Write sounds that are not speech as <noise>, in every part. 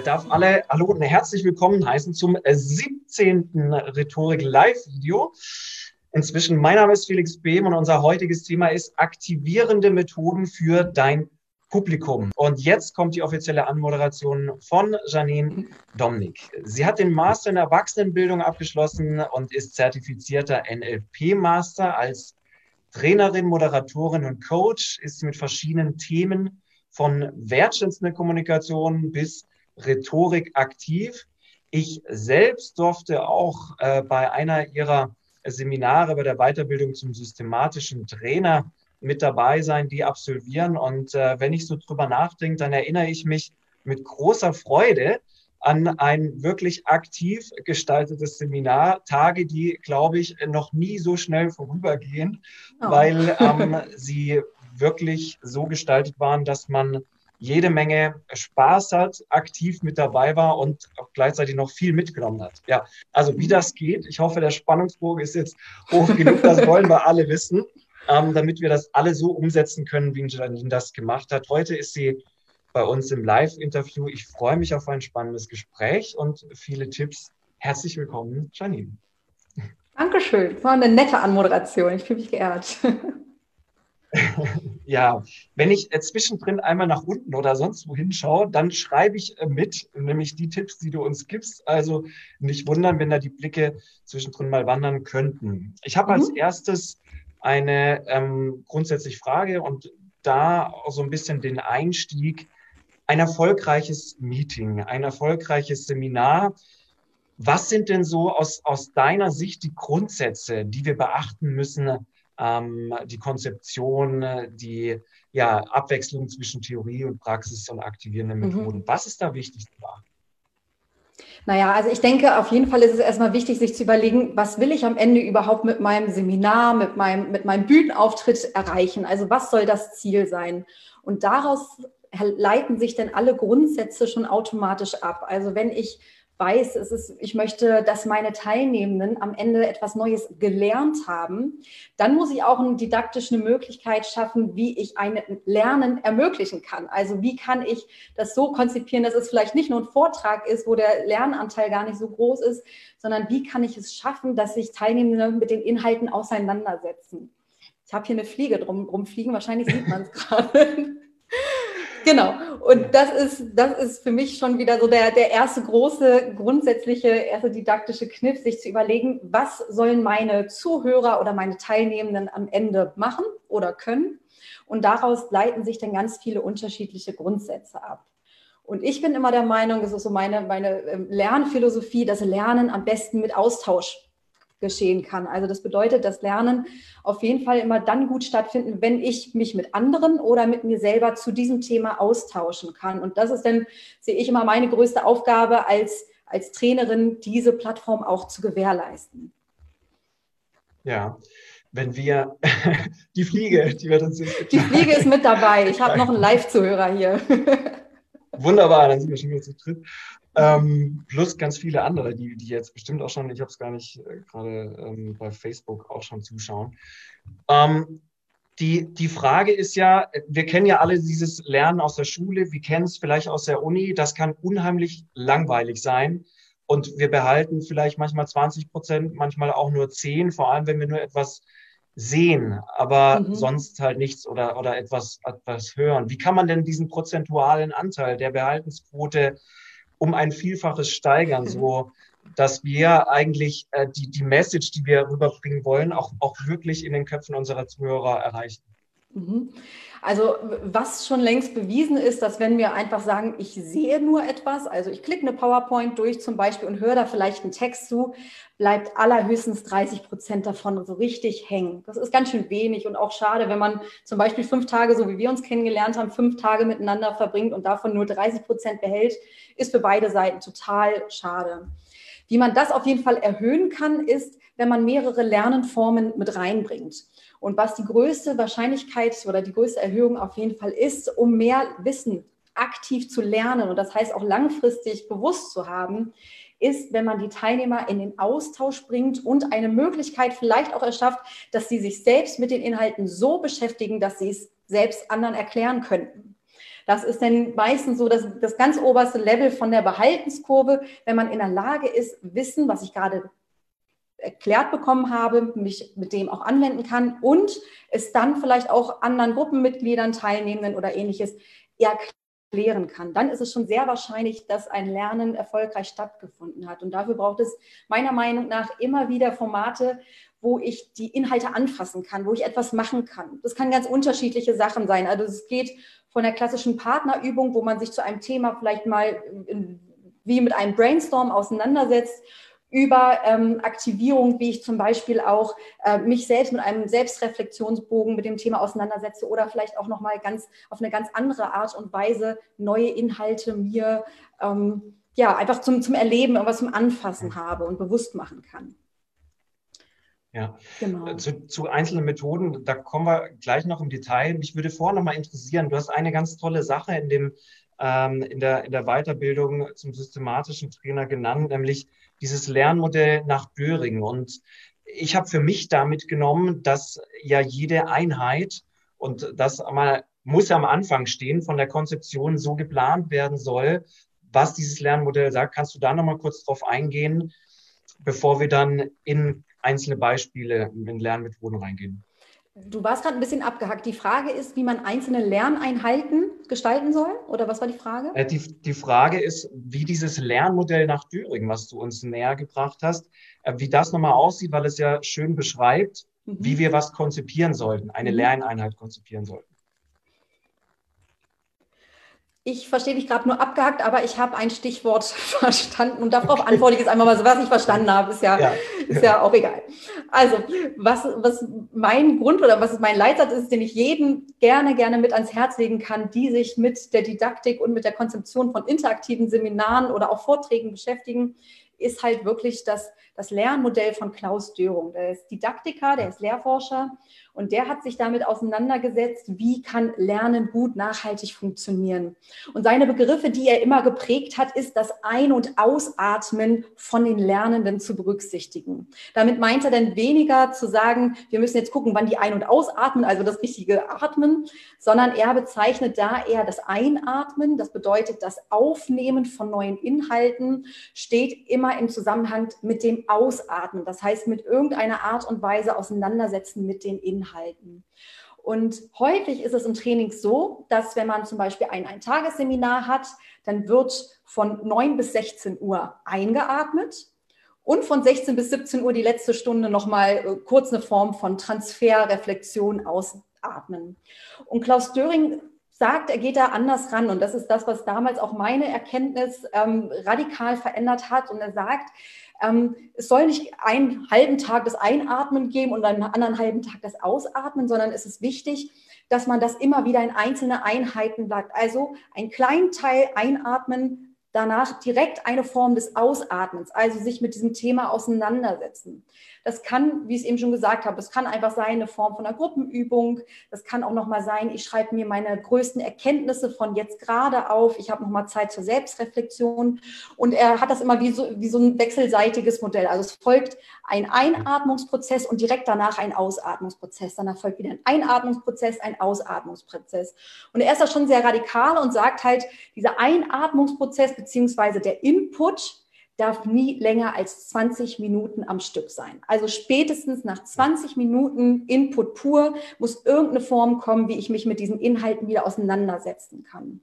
Darf alle Hallo und herzlich willkommen heißen zum 17. Äh, Rhetorik Live-Video. Inzwischen, mein Name ist Felix Behm und unser heutiges Thema ist aktivierende Methoden für dein Publikum. Und jetzt kommt die offizielle Anmoderation von Janine Domnik. Sie hat den Master in Erwachsenenbildung abgeschlossen und ist zertifizierter NLP-Master. Als Trainerin, Moderatorin und Coach ist mit verschiedenen Themen von wertschätzender Kommunikation bis Rhetorik aktiv. Ich selbst durfte auch äh, bei einer ihrer Seminare bei der Weiterbildung zum systematischen Trainer mit dabei sein, die absolvieren. Und äh, wenn ich so drüber nachdenke, dann erinnere ich mich mit großer Freude an ein wirklich aktiv gestaltetes Seminar. Tage, die, glaube ich, noch nie so schnell vorübergehen, oh. weil ähm, <laughs> sie wirklich so gestaltet waren, dass man jede Menge Spaß hat, aktiv mit dabei war und auch gleichzeitig noch viel mitgenommen hat. Ja, also wie das geht, ich hoffe, der Spannungsbogen ist jetzt hoch genug, das wollen wir alle wissen, ähm, damit wir das alle so umsetzen können, wie Janine das gemacht hat. Heute ist sie bei uns im Live-Interview. Ich freue mich auf ein spannendes Gespräch und viele Tipps. Herzlich willkommen, Janine. Dankeschön. Das war eine nette Anmoderation. Ich fühle mich geehrt. Ja, wenn ich äh, zwischendrin einmal nach unten oder sonst wohin schaue, dann schreibe ich äh, mit, nämlich die Tipps, die du uns gibst. Also nicht wundern, wenn da die Blicke zwischendrin mal wandern könnten. Ich habe mhm. als erstes eine ähm, grundsätzliche Frage und da so ein bisschen den Einstieg. Ein erfolgreiches Meeting, ein erfolgreiches Seminar. Was sind denn so aus, aus deiner Sicht die Grundsätze, die wir beachten müssen, ähm, die Konzeption, die ja, Abwechslung zwischen Theorie und Praxis und aktivierenden mhm. Methoden. Mhm. Was ist da wichtig zu beachten? Naja, also ich denke, auf jeden Fall ist es erstmal wichtig, sich zu überlegen, was will ich am Ende überhaupt mit meinem Seminar, mit meinem, mit meinem Bühnenauftritt erreichen? Also was soll das Ziel sein? Und daraus leiten sich dann alle Grundsätze schon automatisch ab. Also wenn ich weiß, es ist, ich möchte, dass meine Teilnehmenden am Ende etwas Neues gelernt haben, dann muss ich auch eine didaktische Möglichkeit schaffen, wie ich ein Lernen ermöglichen kann. Also wie kann ich das so konzipieren, dass es vielleicht nicht nur ein Vortrag ist, wo der Lernanteil gar nicht so groß ist, sondern wie kann ich es schaffen, dass sich Teilnehmende mit den Inhalten auseinandersetzen. Ich habe hier eine Fliege drum, drum wahrscheinlich sieht man es <laughs> gerade. Genau. Und das ist, das ist für mich schon wieder so der, der erste große, grundsätzliche, erste didaktische Kniff, sich zu überlegen, was sollen meine Zuhörer oder meine Teilnehmenden am Ende machen oder können. Und daraus leiten sich dann ganz viele unterschiedliche Grundsätze ab. Und ich bin immer der Meinung, das ist so meine, meine ähm, Lernphilosophie, dass Lernen am besten mit Austausch geschehen kann. Also das bedeutet, dass Lernen auf jeden Fall immer dann gut stattfinden, wenn ich mich mit anderen oder mit mir selber zu diesem Thema austauschen kann. Und das ist dann, sehe ich immer, meine größte Aufgabe als, als Trainerin, diese Plattform auch zu gewährleisten. Ja, wenn wir <laughs> die Fliege, die wird uns jetzt Die Fliege ist mit dabei. Ich habe noch einen <laughs> Live-Zuhörer hier. <laughs> Wunderbar, dann sind wir schon wieder zu dritt. Ähm, plus ganz viele andere, die, die jetzt bestimmt auch schon, ich habe es gar nicht äh, gerade ähm, bei Facebook auch schon zuschauen. Ähm, die, die Frage ist ja, wir kennen ja alle dieses Lernen aus der Schule, wir kennen es vielleicht aus der Uni, das kann unheimlich langweilig sein. Und wir behalten vielleicht manchmal 20 Prozent, manchmal auch nur 10, vor allem wenn wir nur etwas sehen, aber mhm. sonst halt nichts oder, oder etwas, etwas hören. Wie kann man denn diesen prozentualen Anteil der Behaltensquote um ein Vielfaches steigern, so dass wir eigentlich äh, die, die Message, die wir rüberbringen wollen, auch, auch wirklich in den Köpfen unserer Zuhörer erreichen. Mhm. Also was schon längst bewiesen ist, dass wenn wir einfach sagen, ich sehe nur etwas, also ich klicke eine PowerPoint durch zum Beispiel und höre da vielleicht einen Text zu, bleibt allerhöchstens 30 Prozent davon so richtig hängen. Das ist ganz schön wenig und auch schade, wenn man zum Beispiel fünf Tage, so wie wir uns kennengelernt haben, fünf Tage miteinander verbringt und davon nur 30 Prozent behält, ist für beide Seiten total schade. Wie man das auf jeden Fall erhöhen kann, ist, wenn man mehrere Lernenformen mit reinbringt. Und was die größte Wahrscheinlichkeit oder die größte Erhöhung auf jeden Fall ist, um mehr Wissen aktiv zu lernen und das heißt auch langfristig bewusst zu haben, ist, wenn man die Teilnehmer in den Austausch bringt und eine Möglichkeit vielleicht auch erschafft, dass sie sich selbst mit den Inhalten so beschäftigen, dass sie es selbst anderen erklären könnten. Das ist dann meistens so das, das ganz oberste Level von der Behaltenskurve, wenn man in der Lage ist, Wissen, was ich gerade erklärt bekommen habe, mich mit dem auch anwenden kann und es dann vielleicht auch anderen Gruppenmitgliedern, Teilnehmenden oder ähnliches erklären kann. Dann ist es schon sehr wahrscheinlich, dass ein Lernen erfolgreich stattgefunden hat. Und dafür braucht es meiner Meinung nach immer wieder Formate, wo ich die Inhalte anfassen kann, wo ich etwas machen kann. Das kann ganz unterschiedliche Sachen sein. Also es geht von der klassischen Partnerübung, wo man sich zu einem Thema vielleicht mal wie mit einem Brainstorm auseinandersetzt, über ähm, Aktivierung, wie ich zum Beispiel auch äh, mich selbst mit einem Selbstreflexionsbogen mit dem Thema auseinandersetze oder vielleicht auch nochmal ganz auf eine ganz andere Art und Weise neue Inhalte mir ähm, ja einfach zum, zum Erleben, irgendwas zum Anfassen habe und bewusst machen kann. Ja, genau. Äh, zu, zu, einzelnen Methoden, da kommen wir gleich noch im Detail. Mich würde vorher noch mal interessieren, du hast eine ganz tolle Sache in, dem, ähm, in, der, in der Weiterbildung zum systematischen Trainer genannt, nämlich dieses Lernmodell nach Döring. Und ich habe für mich damit genommen, dass ja jede Einheit, und das mal, muss ja am Anfang stehen, von der Konzeption so geplant werden soll, was dieses Lernmodell sagt. Kannst du da noch mal kurz drauf eingehen, bevor wir dann in einzelne Beispiele in Lernmethoden reingehen. Du warst gerade ein bisschen abgehackt. Die Frage ist, wie man einzelne Lerneinheiten gestalten soll? Oder was war die Frage? Äh, die, die Frage ist, wie dieses Lernmodell nach Düring, was du uns näher gebracht hast, äh, wie das nochmal aussieht, weil es ja schön beschreibt, mhm. wie wir was konzipieren sollten, eine mhm. Lerneinheit konzipieren sollten. Ich verstehe dich gerade nur abgehackt, aber ich habe ein Stichwort <laughs> verstanden und darauf antworte ich jetzt einmal mal so, was ich verstanden habe, ist ja, ja. ist ja auch egal. Also, was, was mein Grund oder was mein Leitsatz ist, den ich jedem gerne, gerne mit ans Herz legen kann, die sich mit der Didaktik und mit der Konzeption von interaktiven Seminaren oder auch Vorträgen beschäftigen, ist halt wirklich das, das Lernmodell von Klaus Dörung. Der ist Didaktiker, der ist Lehrforscher und der hat sich damit auseinandergesetzt, wie kann Lernen gut nachhaltig funktionieren. Und seine Begriffe, die er immer geprägt hat, ist das Ein- und Ausatmen von den Lernenden zu berücksichtigen. Damit meint er dann weniger zu sagen, wir müssen jetzt gucken, wann die ein- und ausatmen, also das richtige Atmen, sondern er bezeichnet da eher das Einatmen. Das bedeutet, das Aufnehmen von neuen Inhalten steht immer im Zusammenhang mit dem Ausatmen. Das heißt, mit irgendeiner Art und Weise auseinandersetzen mit den Inhalten. Und häufig ist es im Training so, dass wenn man zum Beispiel ein, ein Tagesseminar hat, dann wird von 9 bis 16 Uhr eingeatmet und von 16 bis 17 Uhr die letzte Stunde nochmal äh, kurz eine Form von Transfer, Reflexion, Ausatmen. Und Klaus Döring sagt, er geht da anders ran. Und das ist das, was damals auch meine Erkenntnis ähm, radikal verändert hat. Und er sagt, ähm, es soll nicht einen halben Tag das Einatmen geben und einen anderen halben Tag das Ausatmen, sondern es ist wichtig, dass man das immer wieder in einzelne Einheiten bleibt. Also einen kleinen Teil einatmen, danach direkt eine Form des Ausatmens, also sich mit diesem Thema auseinandersetzen. Das kann, wie ich es eben schon gesagt habe, es kann einfach sein, eine Form von einer Gruppenübung. Das kann auch nochmal sein, ich schreibe mir meine größten Erkenntnisse von jetzt gerade auf. Ich habe nochmal Zeit zur Selbstreflexion. Und er hat das immer wie so, wie so ein wechselseitiges Modell. Also es folgt ein Einatmungsprozess und direkt danach ein Ausatmungsprozess. Danach folgt wieder ein Einatmungsprozess, ein Ausatmungsprozess. Und er ist da schon sehr radikal und sagt halt, dieser Einatmungsprozess beziehungsweise der Input, darf nie länger als 20 Minuten am Stück sein. Also spätestens nach 20 Minuten Input pur muss irgendeine Form kommen, wie ich mich mit diesen Inhalten wieder auseinandersetzen kann.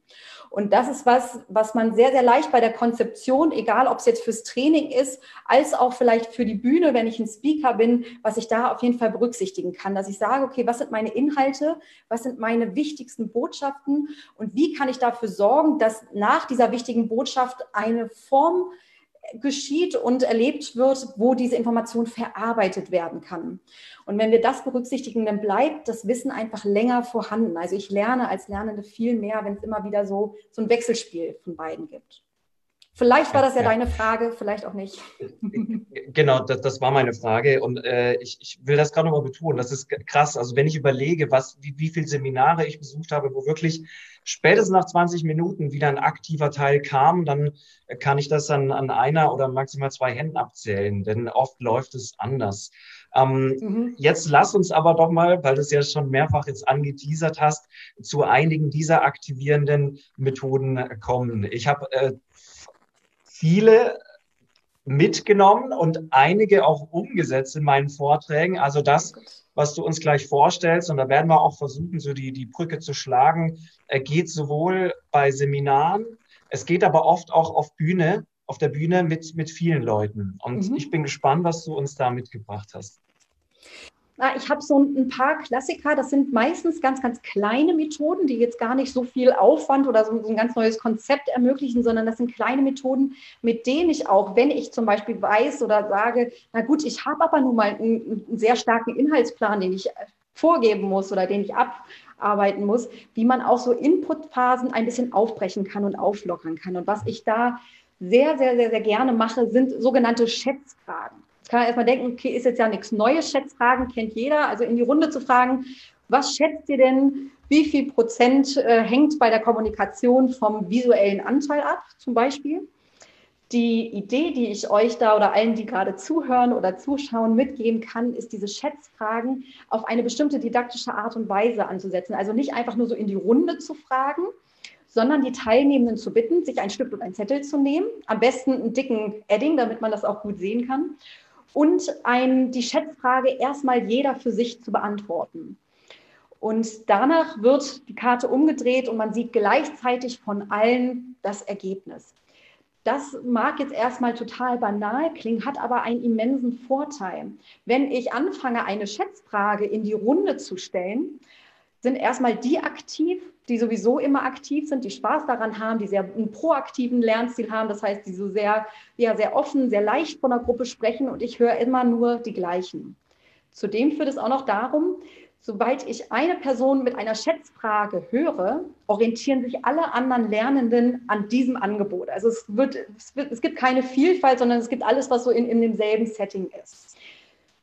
Und das ist was, was man sehr, sehr leicht bei der Konzeption, egal ob es jetzt fürs Training ist, als auch vielleicht für die Bühne, wenn ich ein Speaker bin, was ich da auf jeden Fall berücksichtigen kann, dass ich sage, okay, was sind meine Inhalte, was sind meine wichtigsten Botschaften und wie kann ich dafür sorgen, dass nach dieser wichtigen Botschaft eine Form geschieht und erlebt wird, wo diese Information verarbeitet werden kann. Und wenn wir das berücksichtigen, dann bleibt das Wissen einfach länger vorhanden. Also ich lerne als Lernende viel mehr, wenn es immer wieder so, so ein Wechselspiel von beiden gibt. Vielleicht war das ja, ja, deine Frage, vielleicht auch nicht. <laughs> Genau, das, das war meine Frage. Und äh, ich, ich will das gerade nochmal betonen. Das ist krass. Also wenn ich überlege, was, wie, wie viele Seminare ich besucht habe, wo wirklich spätestens nach 20 Minuten wieder ein aktiver Teil kam, dann kann ich das an, an einer oder maximal zwei Händen abzählen. Denn oft läuft es anders. Ähm, mhm. Jetzt lass uns aber doch mal, weil du es ja schon mehrfach jetzt angeteasert hast, zu einigen dieser aktivierenden Methoden kommen. Ich habe äh, viele mitgenommen und einige auch umgesetzt in meinen Vorträgen. Also das, was du uns gleich vorstellst, und da werden wir auch versuchen, so die, die Brücke zu schlagen, geht sowohl bei Seminaren, es geht aber oft auch auf Bühne, auf der Bühne mit, mit vielen Leuten. Und mhm. ich bin gespannt, was du uns da mitgebracht hast. Ich habe so ein paar Klassiker, das sind meistens ganz, ganz kleine Methoden, die jetzt gar nicht so viel Aufwand oder so, ein ganz neues Konzept ermöglichen, sondern das sind kleine Methoden, mit denen ich auch, wenn ich zum Beispiel weiß oder sage, na gut, ich habe aber nun mal einen, einen sehr starken Inhaltsplan, den ich vorgeben muss oder den ich abarbeiten muss, wie man auch so Inputphasen ein bisschen aufbrechen kann und auflockern kann. Und was ich da sehr, sehr, sehr, sehr gerne mache, sind sogenannte Schätzfragen kann man erstmal denken, okay, ist jetzt ja nichts Neues, Schätzfragen kennt jeder. Also in die Runde zu fragen, was schätzt ihr denn, wie viel Prozent äh, hängt bei der Kommunikation vom visuellen Anteil ab, zum Beispiel? Die Idee, die ich euch da oder allen, die gerade zuhören oder zuschauen, mitgeben kann, ist diese Schätzfragen auf eine bestimmte didaktische Art und Weise anzusetzen. Also nicht einfach nur so in die Runde zu fragen, sondern die Teilnehmenden zu bitten, sich ein Stift und ein Zettel zu nehmen, am besten einen dicken Edding, damit man das auch gut sehen kann, und ein, die Schätzfrage erstmal jeder für sich zu beantworten. Und danach wird die Karte umgedreht und man sieht gleichzeitig von allen das Ergebnis. Das mag jetzt erstmal total banal klingen, hat aber einen immensen Vorteil. Wenn ich anfange, eine Schätzfrage in die Runde zu stellen, sind erstmal die aktiv, die sowieso immer aktiv sind, die Spaß daran haben, die sehr einen proaktiven Lernstil haben, das heißt, die so sehr, ja, sehr offen, sehr leicht von der Gruppe sprechen und ich höre immer nur die gleichen. Zudem führt es auch noch darum, sobald ich eine Person mit einer Schätzfrage höre, orientieren sich alle anderen Lernenden an diesem Angebot. Also es, wird, es, wird, es gibt keine Vielfalt, sondern es gibt alles, was so in, in demselben Setting ist.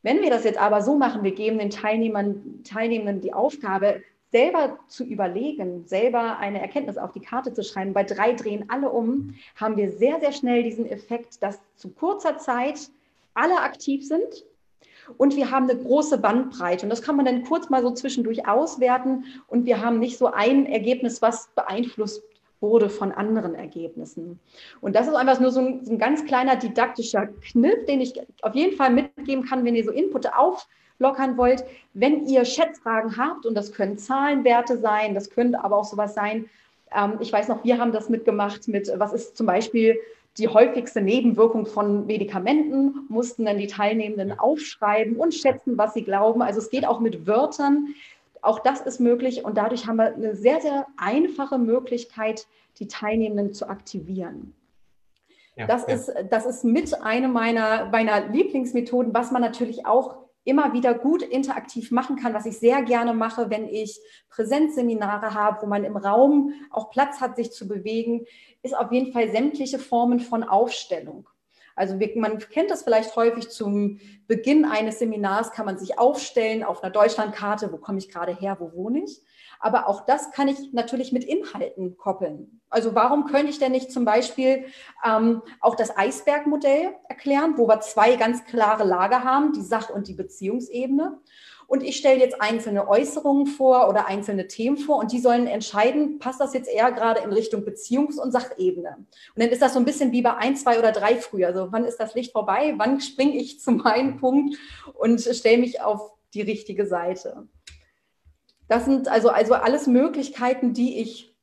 Wenn wir das jetzt aber so machen, wir geben den Teilnehmern, Teilnehmenden die Aufgabe, selber zu überlegen, selber eine Erkenntnis auf die Karte zu schreiben, bei drei drehen alle um, haben wir sehr, sehr schnell diesen Effekt, dass zu kurzer Zeit alle aktiv sind und wir haben eine große Bandbreite. Und das kann man dann kurz mal so zwischendurch auswerten und wir haben nicht so ein Ergebnis, was beeinflusst wurde von anderen Ergebnissen. Und das ist einfach nur so ein, so ein ganz kleiner didaktischer Kniff, den ich auf jeden Fall mitgeben kann, wenn ihr so Input auflockern wollt. Wenn ihr Schätzfragen habt, und das können Zahlenwerte sein, das könnte aber auch sowas sein. Ähm, ich weiß noch, wir haben das mitgemacht mit, was ist zum Beispiel die häufigste Nebenwirkung von Medikamenten, mussten dann die Teilnehmenden aufschreiben und schätzen, was sie glauben. Also es geht auch mit Wörtern. Auch das ist möglich und dadurch haben wir eine sehr, sehr einfache Möglichkeit, die Teilnehmenden zu aktivieren. Ja, das, ja. Ist, das ist mit einer meiner, meiner Lieblingsmethoden, was man natürlich auch immer wieder gut interaktiv machen kann, was ich sehr gerne mache, wenn ich Präsenzseminare habe, wo man im Raum auch Platz hat, sich zu bewegen, ist auf jeden Fall sämtliche Formen von Aufstellung. Also man kennt das vielleicht häufig zum Beginn eines Seminars, kann man sich aufstellen auf einer Deutschlandkarte, wo komme ich gerade her, wo wohne ich. Aber auch das kann ich natürlich mit Inhalten koppeln. Also warum könnte ich denn nicht zum Beispiel ähm, auch das Eisbergmodell erklären, wo wir zwei ganz klare Lager haben, die Sach- und die Beziehungsebene. Und ich stelle jetzt einzelne Äußerungen vor oder einzelne Themen vor und die sollen entscheiden, passt das jetzt eher gerade in Richtung Beziehungs- und Sachebene. Und dann ist das so ein bisschen wie bei ein, zwei oder drei früher. Also wann ist das Licht vorbei? Wann springe ich zu meinem Punkt und stelle mich auf die richtige Seite? Das sind also, also alles Möglichkeiten, die ich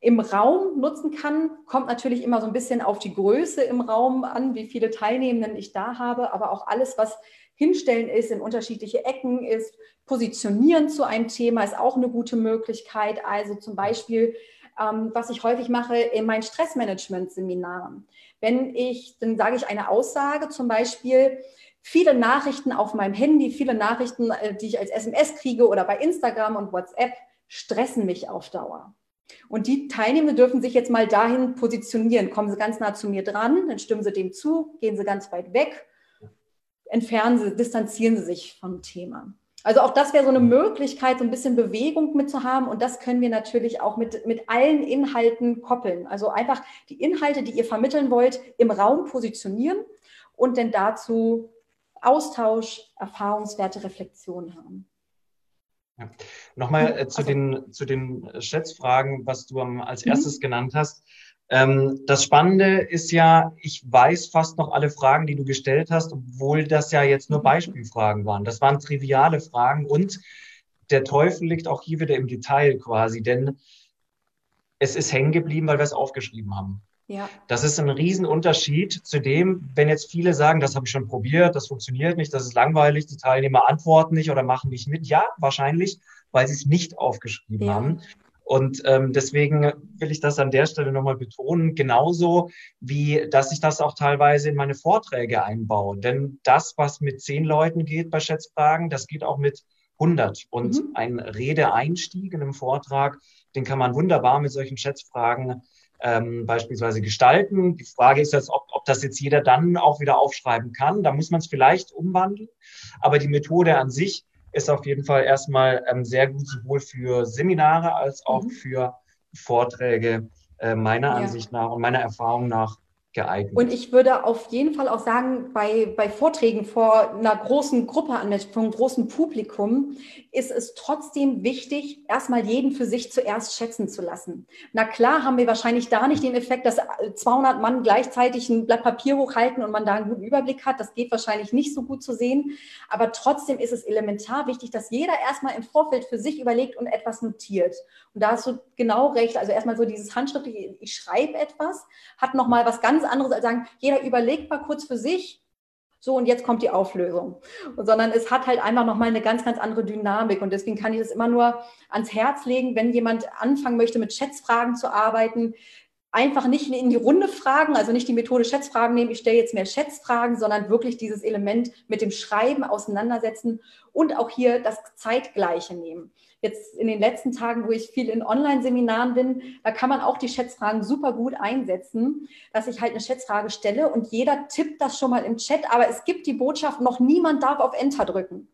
im Raum nutzen kann. Kommt natürlich immer so ein bisschen auf die Größe im Raum an, wie viele Teilnehmenden ich da habe, aber auch alles, was hinstellen ist, in unterschiedliche Ecken ist. Positionieren zu einem Thema ist auch eine gute Möglichkeit. Also zum Beispiel, ähm, was ich häufig mache in meinen Stressmanagement-Seminaren. Wenn ich, dann sage ich eine Aussage, zum Beispiel, viele Nachrichten auf meinem Handy, viele Nachrichten, äh, die ich als SMS kriege oder bei Instagram und WhatsApp, stressen mich auf Dauer. Und die Teilnehmer dürfen sich jetzt mal dahin positionieren. Kommen sie ganz nah zu mir dran, dann stimmen sie dem zu, gehen sie ganz weit weg, entfernen sie, distanzieren sie sich vom Thema. Also auch das wäre so eine Möglichkeit, so ein bisschen Bewegung mitzuhaben. Und das können wir natürlich auch mit, mit allen Inhalten koppeln. Also einfach die Inhalte, die ihr vermitteln wollt, im Raum positionieren und dann dazu Austausch, Erfahrungswerte, Reflexion haben. Ja. Nochmal äh, zu, also, den, zu den Schätzfragen, was du als mhm. erstes genannt hast. Ähm, das Spannende ist ja, ich weiß fast noch alle Fragen, die du gestellt hast, obwohl das ja jetzt nur mhm. Beispielfragen waren. Das waren triviale Fragen und der Teufel liegt auch hier wieder im Detail quasi, denn es ist hängen geblieben, weil wir es aufgeschrieben haben. Ja. Das ist ein Riesenunterschied zu dem, wenn jetzt viele sagen, das habe ich schon probiert, das funktioniert nicht, das ist langweilig, die Teilnehmer antworten nicht oder machen nicht mit. Ja, wahrscheinlich, weil sie es nicht aufgeschrieben ja. haben. Und ähm, deswegen will ich das an der Stelle nochmal betonen, genauso wie, dass ich das auch teilweise in meine Vorträge einbaue. Denn das, was mit zehn Leuten geht bei Schätzfragen, das geht auch mit 100. Und mhm. ein Redeeinstieg in einem Vortrag, den kann man wunderbar mit solchen Schätzfragen ähm, beispielsweise gestalten. Die Frage ist jetzt, ob, ob das jetzt jeder dann auch wieder aufschreiben kann. Da muss man es vielleicht umwandeln. Aber die Methode an sich ist auf jeden Fall erstmal ähm, sehr gut, sowohl für Seminare als auch mhm. für Vorträge äh, meiner ja. Ansicht nach und meiner Erfahrung nach geeignet. Und ich würde auf jeden Fall auch sagen, bei, bei Vorträgen vor einer großen Gruppe, vor einem großen Publikum, ist es trotzdem wichtig, erstmal jeden für sich zuerst schätzen zu lassen. Na klar haben wir wahrscheinlich da nicht den Effekt, dass 200 Mann gleichzeitig ein Blatt Papier hochhalten und man da einen guten Überblick hat. Das geht wahrscheinlich nicht so gut zu sehen. Aber trotzdem ist es elementar wichtig, dass jeder erstmal im Vorfeld für sich überlegt und etwas notiert. Und da hast du genau recht. Also erstmal so dieses handschriftliche, ich schreibe etwas, hat nochmal was ganz anderes als sagen, jeder überlegt mal kurz für sich, so und jetzt kommt die Auflösung. sondern es hat halt einfach nochmal eine ganz, ganz andere Dynamik. Und deswegen kann ich das immer nur ans Herz legen, wenn jemand anfangen möchte, mit Schätzfragen zu arbeiten, einfach nicht in die Runde fragen, also nicht die Methode Schätzfragen nehmen, ich stelle jetzt mehr Schätzfragen, sondern wirklich dieses Element mit dem Schreiben auseinandersetzen und auch hier das Zeitgleiche nehmen jetzt in den letzten Tagen, wo ich viel in Online-Seminaren bin, da kann man auch die Schätzfragen super gut einsetzen, dass ich halt eine Schätzfrage stelle und jeder tippt das schon mal im Chat, aber es gibt die Botschaft, noch niemand darf auf Enter drücken.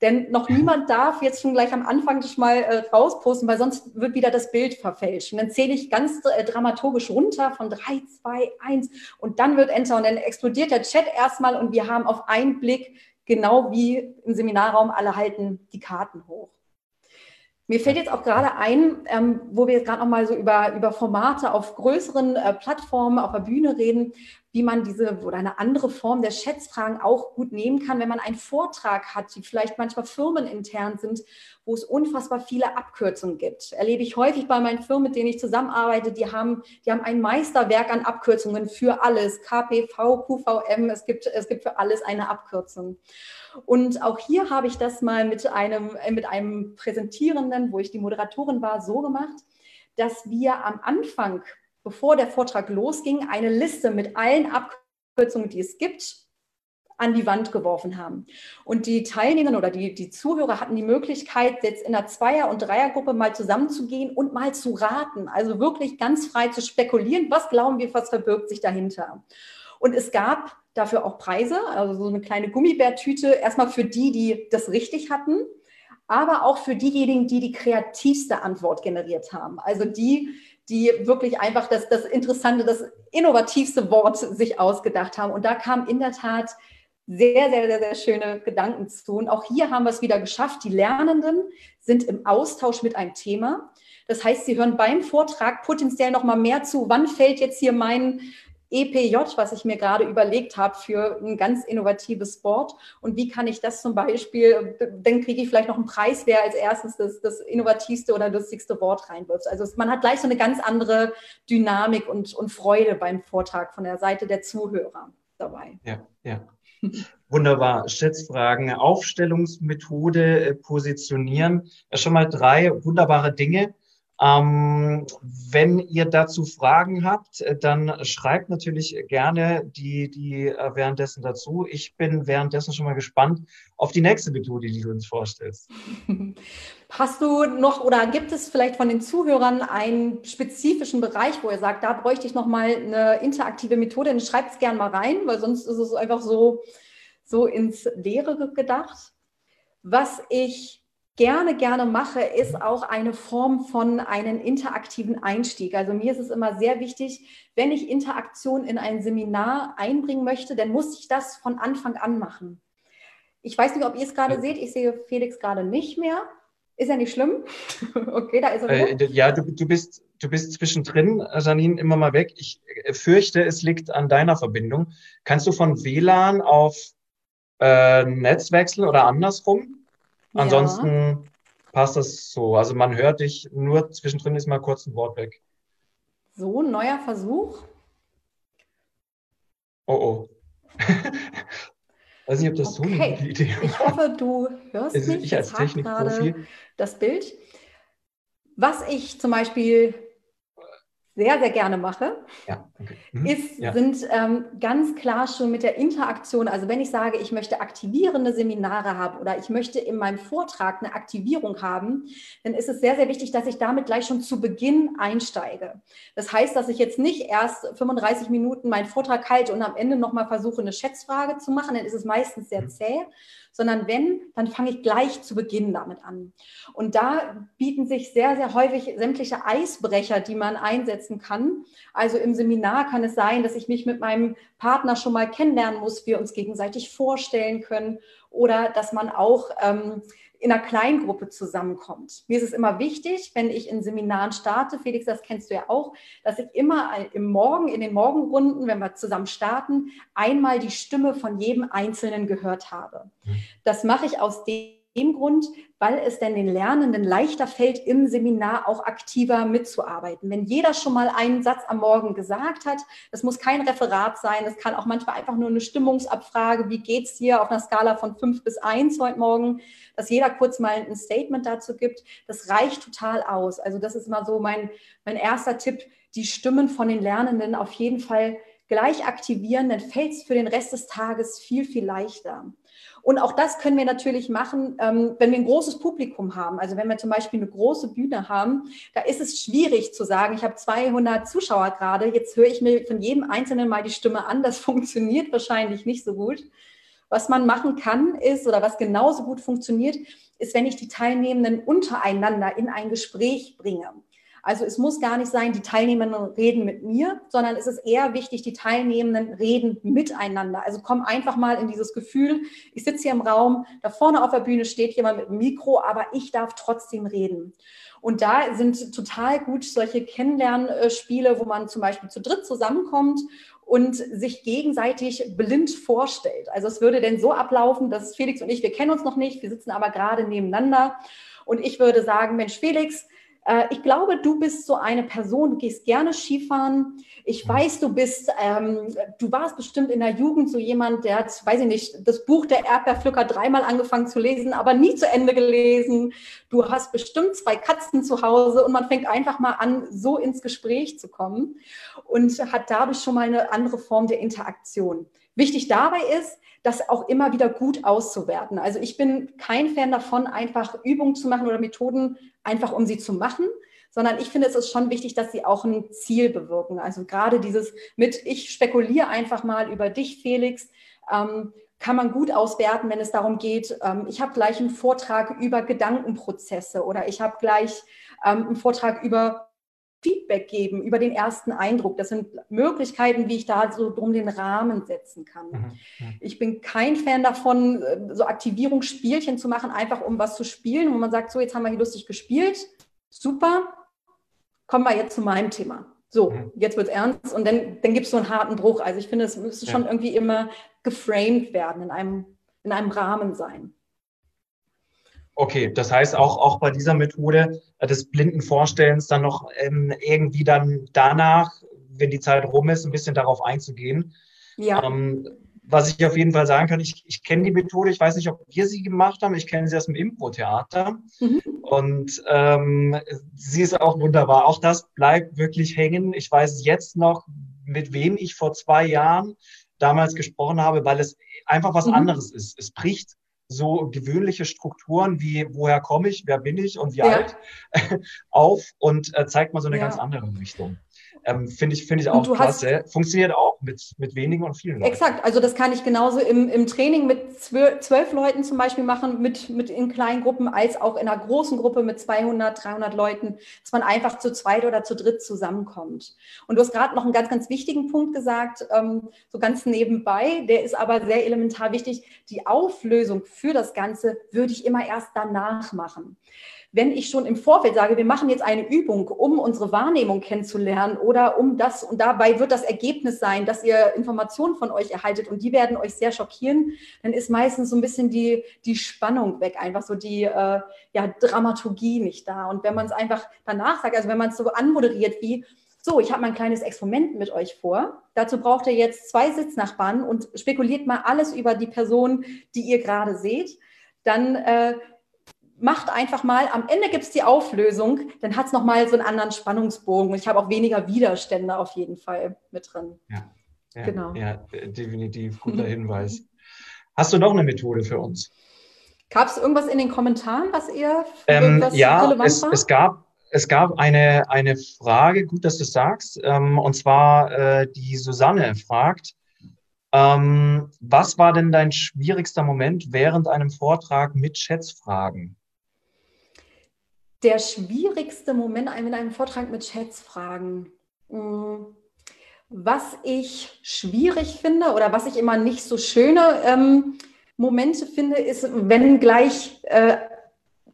Denn noch niemand darf jetzt schon gleich am Anfang das mal äh, rausposten, weil sonst wird wieder das Bild verfälscht. Und dann zähle ich ganz äh, dramaturgisch runter von 3, 2, 1 und dann wird Enter und dann explodiert der Chat erstmal und wir haben auf einen Blick, genau wie im Seminarraum, alle halten die Karten hoch. Mir fällt jetzt auch gerade ein, ähm, wo wir jetzt gerade noch mal so über, über Formate auf größeren äh, Plattformen, auf der Bühne reden, wie man diese oder eine andere Form der Schätzfragen auch gut nehmen kann, wenn man einen Vortrag hat, die vielleicht manchmal firmenintern sind, wo es unfassbar viele Abkürzungen gibt. Erlebe ich häufig bei meinen Firmen, mit denen ich zusammenarbeite, die haben, die haben ein Meisterwerk an Abkürzungen für alles, KPV, QVM, es gibt, es gibt für alles eine Abkürzung. Und auch hier habe ich das mal mit einem, äh, mit einem Präsentierenden, wo ich die Moderatorin war, so gemacht, dass wir am Anfang, bevor der Vortrag losging, eine Liste mit allen Abkürzungen, die es gibt, an die Wand geworfen haben. Und die Teilnehmer oder die, die Zuhörer hatten die Möglichkeit, jetzt in einer Zweier- und Dreiergruppe mal zusammenzugehen und mal zu raten. Also wirklich ganz frei zu spekulieren, was glauben wir, was verbirgt sich dahinter. Und es gab dafür auch Preise, also so eine kleine Gummibärtüte, erstmal für die, die das richtig hatten, aber auch für diejenigen, die die kreativste Antwort generiert haben. Also die, die wirklich einfach das, das interessante, das innovativste Wort sich ausgedacht haben. Und da kam in der Tat sehr, sehr, sehr, sehr schöne Gedanken zu. Und auch hier haben wir es wieder geschafft. Die Lernenden sind im Austausch mit einem Thema. Das heißt, sie hören beim Vortrag potenziell noch mal mehr zu. Wann fällt jetzt hier mein EPJ, was ich mir gerade überlegt habe für ein ganz innovatives Sport. Und wie kann ich das zum Beispiel, dann kriege ich vielleicht noch einen Preis, wer als erstes das, das innovativste oder lustigste Wort reinwirft. Also man hat gleich so eine ganz andere Dynamik und, und Freude beim Vortrag von der Seite der Zuhörer dabei. Ja, ja. <laughs> Wunderbar. Schätzfragen, Aufstellungsmethode, äh, positionieren. Schon mal drei wunderbare Dinge. Ähm, wenn ihr dazu Fragen habt, äh, dann schreibt natürlich gerne die, die äh, währenddessen dazu. Ich bin währenddessen schon mal gespannt auf die nächste Methode, die du uns vorstellst. <laughs> Hast du noch oder gibt es vielleicht von den Zuhörern einen spezifischen Bereich, wo ihr sagt, da bräuchte ich noch mal eine interaktive Methode? Dann schreibt es gerne mal rein, weil sonst ist es einfach so, so ins Leere gedacht. Was ich gerne, gerne mache, ist auch eine Form von einem interaktiven Einstieg. Also mir ist es immer sehr wichtig, wenn ich Interaktion in ein Seminar einbringen möchte, dann muss ich das von Anfang an machen. Ich weiß nicht, ob ihr es gerade seht. Ich sehe Felix gerade nicht mehr. Ist ja nicht schlimm. <laughs> okay, da ist er. Äh, ja, du, du, bist, du bist zwischendrin, Janine, immer mal weg. Ich äh, fürchte, es liegt an deiner Verbindung. Kannst du von WLAN auf äh, Netz wechseln oder andersrum? Ansonsten ja. passt das so. Also man hört dich, nur zwischendrin ist mal kurz ein Wort weg. So, neuer Versuch. Oh oh. <laughs> Weiß nicht, ob das okay. so eine gute Idee ist. Ich hoffe, du hörst mich. Ich als Technikprofi. Das Bild. Was ich zum Beispiel sehr, sehr gerne mache, ja, okay. mhm. ist, ja. sind ähm, ganz klar schon mit der Interaktion. Also wenn ich sage, ich möchte aktivierende Seminare haben oder ich möchte in meinem Vortrag eine Aktivierung haben, dann ist es sehr, sehr wichtig, dass ich damit gleich schon zu Beginn einsteige. Das heißt, dass ich jetzt nicht erst 35 Minuten meinen Vortrag halte und am Ende nochmal versuche, eine Schätzfrage zu machen, dann ist es meistens sehr mhm. Sondern wenn, dann fange ich gleich zu Beginn damit an. Und da bieten sich sehr, sehr häufig sämtliche Eisbrecher, die man einsetzen kann. Also im Seminar kann es sein, dass ich mich mit meinem Partner schon mal kennenlernen muss, wir uns gegenseitig vorstellen können oder dass man auch ähm, in einer Kleingruppe zusammenkommt. Mir ist es immer wichtig, wenn ich in Seminaren starte, Felix, das kennst du ja auch, dass ich immer im Morgen, in den Morgenrunden, wenn wir zusammen starten, einmal die Stimme von jedem Einzelnen gehört habe. Mhm. Das mache ich aus dem dem Grund, weil es denn den Lernenden leichter fällt, im Seminar auch aktiver mitzuarbeiten. Wenn jeder schon mal einen Satz am Morgen gesagt hat, das muss kein Referat sein, das kann auch manchmal einfach nur eine Stimmungsabfrage, wie geht's dir auf einer Skala von fünf bis eins heute Morgen, dass jeder kurz mal ein Statement dazu gibt, das reicht total aus. Also das ist mal so mein, mein erster Tipp, die Stimmen von den Lernenden auf jeden Fall gleich aktivieren, dann fällt es für den Rest des Tages viel, viel leichter. Und auch das können wir natürlich machen, ähm, wenn wir ein großes Publikum haben. Also wenn wir zum Beispiel eine große Bühne haben, da ist es schwierig zu sagen, ich habe 200 Zuschauer gerade, jetzt höre ich mir von jedem Einzelnen mal die Stimme an. Das <laughs> funktioniert wahrscheinlich nicht so gut. Was man machen kann, ist, oder was genauso gut funktioniert, ist, wenn ich die Teilnehmenden untereinander in ein Gespräch bringe. Also es muss gar nicht sein, die Teilnehmenden reden mit mir, sondern es ist eher wichtig, die Teilnehmenden reden miteinander. Also komm einfach mal in dieses Gefühl, ich sitze hier im Raum, da vorne auf der Bühne steht jemand mit dem Mikro, aber ich darf trotzdem reden. Und da sind total gut solche Kennenlernspiele, wo man zum Beispiel zu dritt zusammenkommt und sich gegenseitig blind vorstellt. Also es würde denn so ablaufen, dass Felix und ich, wir kennen uns noch nicht, wir sitzen aber gerade nebeneinander. Und ich würde sagen, Mensch, Felix, äh, ich glaube, du bist so eine Person, du gehst gerne Skifahren. Ich mhm. weiß, du bist, ähm, du warst bestimmt in der Jugend so jemand, der hat, weiß ich nicht, das Buch der Erdbeerpflücker dreimal angefangen zu lesen, aber nie zu Ende gelesen. Du hast bestimmt zwei Katzen zu Hause und man fängt einfach mal an, so ins Gespräch zu kommen und hat dadurch schon mal eine andere Form der Interaktion. Wichtig dabei ist, das auch immer wieder gut auszuwerten. Also ich bin kein Fan davon, einfach Übungen zu machen oder Methoden einfach um sie zu machen, sondern ich finde, es ist schon wichtig, dass sie auch ein Ziel bewirken. Also gerade dieses mit, ich spekuliere einfach mal über dich, Felix, ähm, kann man gut auswerten, wenn es darum geht, ähm, ich habe gleich einen Vortrag über Gedankenprozesse oder ich habe gleich ähm, einen Vortrag über Feedback geben über den ersten Eindruck. Das sind Möglichkeiten, wie ich da so drum den Rahmen setzen kann. Mhm. mhm. Ich bin kein Fan davon, äh, so Aktivierungsspielchen zu machen, einfach um was zu spielen, wo man sagt, so, jetzt haben wir hier lustig gespielt. Super. Kommen wir jetzt zu meinem Thema. So, mhm. jetzt wird es ernst und dann, dann gibt es so einen harten Bruch. Also ich finde, es müsste ja. schon irgendwie immer geframed werden, in einem, in einem Rahmen sein. Okay, das heißt auch, auch bei dieser Methode äh, des blinden Vorstellens dann noch ähm, irgendwie dann danach, wenn die Zeit rum ist, ein bisschen darauf einzugehen. Ja. Ähm, was ich auf jeden Fall sagen kann, ich, ich kenne die Methode, ich weiß nicht, ob wir sie gemacht haben, ich kenne sie aus dem Impro-Theater mhm. und ähm, sie ist auch wunderbar. Auch das bleibt wirklich hängen. Ich weiß jetzt noch, mit wem ich vor zwei Jahren damals gesprochen habe, weil es einfach was mhm. anderes ist. Es bricht so gewöhnliche Strukturen wie woher komme ich, wer bin ich und wie ja. alt <laughs> auf und äh, zeigt mal so eine ja. ganz andere Richtung. Ähm, Finde ich, finde ich auch klasse. Hast, Funktioniert auch mit, mit wenigen und vielen Leuten. Exakt, also das kann ich genauso im, im Training mit zwölf, zwölf Leuten zum Beispiel machen, mit, mit in kleinen Gruppen, als auch in einer großen Gruppe mit 200, 300 Leuten, dass man einfach zu zweit oder zu dritt zusammenkommt. Und du hast gerade noch einen ganz, ganz wichtigen Punkt gesagt, ähm, so ganz nebenbei, der ist aber sehr elementar wichtig. Die Auflösung für das Ganze würde ich immer erst danach machen wenn ich schon im Vorfeld sage, wir machen jetzt eine Übung, um unsere Wahrnehmung kennenzulernen oder um das und dabei wird das Ergebnis sein, dass ihr Informationen von euch erhaltet und die werden euch sehr schockieren, dann ist meistens so ein bisschen die, die Spannung weg, einfach so die äh, ja, Dramaturgie nicht da. Und wenn man es einfach danach sagt, also wenn man es so anmoderiert wie, so, ich habe mal ein kleines Experiment mit euch vor. Dazu braucht ihr jetzt zwei Sitznachbarn und spekuliert mal alles über die Person, die ihr gerade seht. Dann äh, macht einfach mal, am Ende gibt es die Auflösung, dann hat es nochmal so einen anderen Spannungsbogen und ich habe auch weniger Widerstände auf jeden Fall mit drin. Ja, ja genau. Ja, definitiv guter Hinweis. Hast du noch eine Methode für uns? Gab es irgendwas in den Kommentaren, was ihr ähm, ja, relevant es? Es gab, es gab eine, eine Frage, gut, dass du sagst, ähm, und zwar äh, die Susanne fragt, ähm, was war denn dein schwierigster Moment während einem Vortrag mit Schätzfragen? Der schwierigste Moment in einem Vortrag mit Schätzfragen. Hm, was ich schwierig finde oder was ich immer nicht so schöne ähm, Momente finde, ist, wenn gleich äh,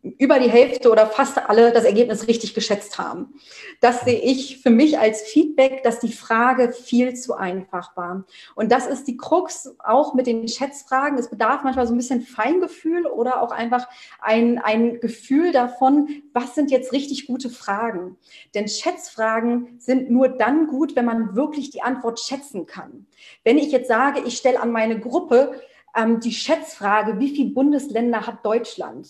über die Hälfte oder fast alle das Ergebnis richtig geschätzt haben. Das sehe ich für mich als Feedback, dass die Frage viel zu einfach war. Und das ist die Krux auch mit den Schätzfragen. Es bedarf manchmal so ein bisschen Feingefühl oder auch einfach ein, ein Gefühl davon, was sind jetzt richtig gute Fragen. Denn Schätzfragen sind nur dann gut, wenn man wirklich die Antwort schätzen kann. Wenn ich jetzt sage, ich stelle an meine Gruppe ähm, die Schätzfrage, wie viele Bundesländer hat Deutschland?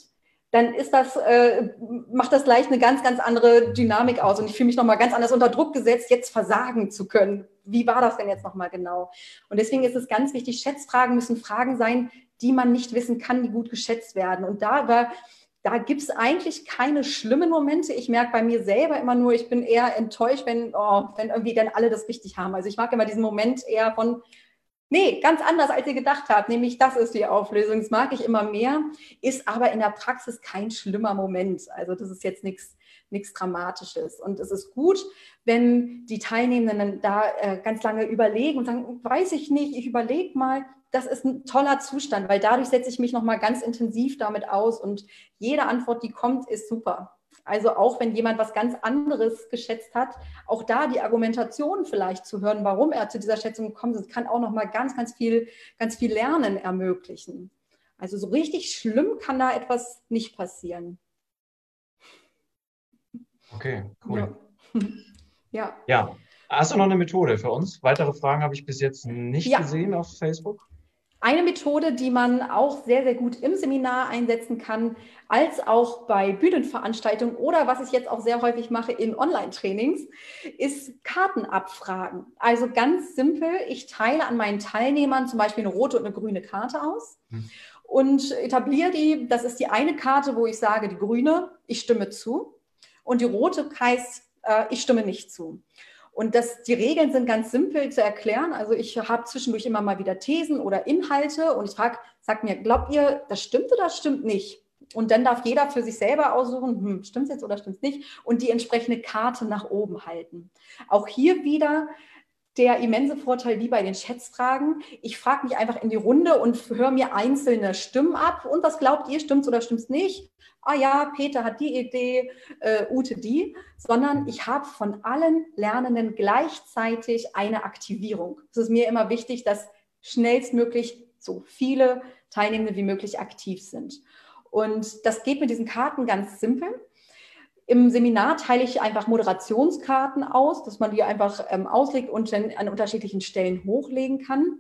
Dann ist das, äh, macht das gleich eine ganz, ganz andere Dynamik aus. Und ich fühle mich nochmal ganz anders unter Druck gesetzt, jetzt versagen zu können. Wie war das denn jetzt nochmal genau? Und deswegen ist es ganz wichtig, Schätzfragen müssen Fragen sein, die man nicht wissen kann, die gut geschätzt werden. Und da da gibt es eigentlich keine schlimmen Momente. Ich merke bei mir selber immer nur, ich bin eher enttäuscht, wenn, oh, wenn irgendwie dann alle das richtig haben. Also ich mag immer diesen Moment eher von, Nee, ganz anders, als ihr gedacht habt. Nämlich, das ist die Auflösung. Das mag ich immer mehr, ist aber in der Praxis kein schlimmer Moment. Also, das ist jetzt nichts nichts Dramatisches. Und es ist gut, wenn die Teilnehmenden da äh, ganz lange überlegen und sagen, weiß ich nicht, ich überlege mal. Das ist ein toller Zustand, weil dadurch setze ich mich nochmal ganz intensiv damit aus und jede Antwort, die kommt, ist super. Also auch wenn jemand was ganz anderes geschätzt hat, auch da die Argumentation vielleicht zu hören, warum er zu dieser Schätzung gekommen ist, kann auch noch mal ganz, ganz viel, ganz viel Lernen ermöglichen. Also so richtig schlimm kann da etwas nicht passieren. Okay, cool. Ja. <laughs> ja. Hast du noch eine Methode für uns? Weitere Fragen habe ich bis jetzt nicht ja. gesehen auf Facebook. Eine Methode, die man auch sehr, sehr gut im Seminar einsetzen kann, als auch bei Bühnenveranstaltungen oder was ich jetzt auch sehr häufig mache in Online-Trainings, ist Kartenabfragen. Also ganz simpel, ich teile an meinen Teilnehmern zum Beispiel eine rote und eine grüne Karte aus. Hm. Und etabliere die, das ist die eine Karte, wo ich sage, die grüne, ich stimme zu. Und die rote heißt, äh, ich stimme nicht zu. Und das, die Regeln sind ganz simpel zu erklären. Also ich habe zwischendurch immer mal wieder Thesen oder Inhalte und ich frage, sagt mir, glaubt ihr, das stimmt oder das stimmt nicht? Und dann darf jeder für sich selber aussuchen, hm, stimmt es jetzt oder stimmt es nicht? Und die entsprechende Karte nach oben halten. Auch hier wieder der immense Vorteil wie bei den Schätzfragen. Ich frage mich einfach in die Runde und höre mir einzelne Stimmen ab. Und was glaubt ihr, stimmt's oder stimmt's nicht? Ah ja, Peter hat die Idee, äh, Ute die, sondern ich habe von allen Lernenden gleichzeitig eine Aktivierung. Es ist mir immer wichtig, dass schnellstmöglich so viele Teilnehmende wie möglich aktiv sind. Und das geht mit diesen Karten ganz simpel. Im Seminar teile ich einfach Moderationskarten aus, dass man die einfach ähm, auslegt und dann an unterschiedlichen Stellen hochlegen kann.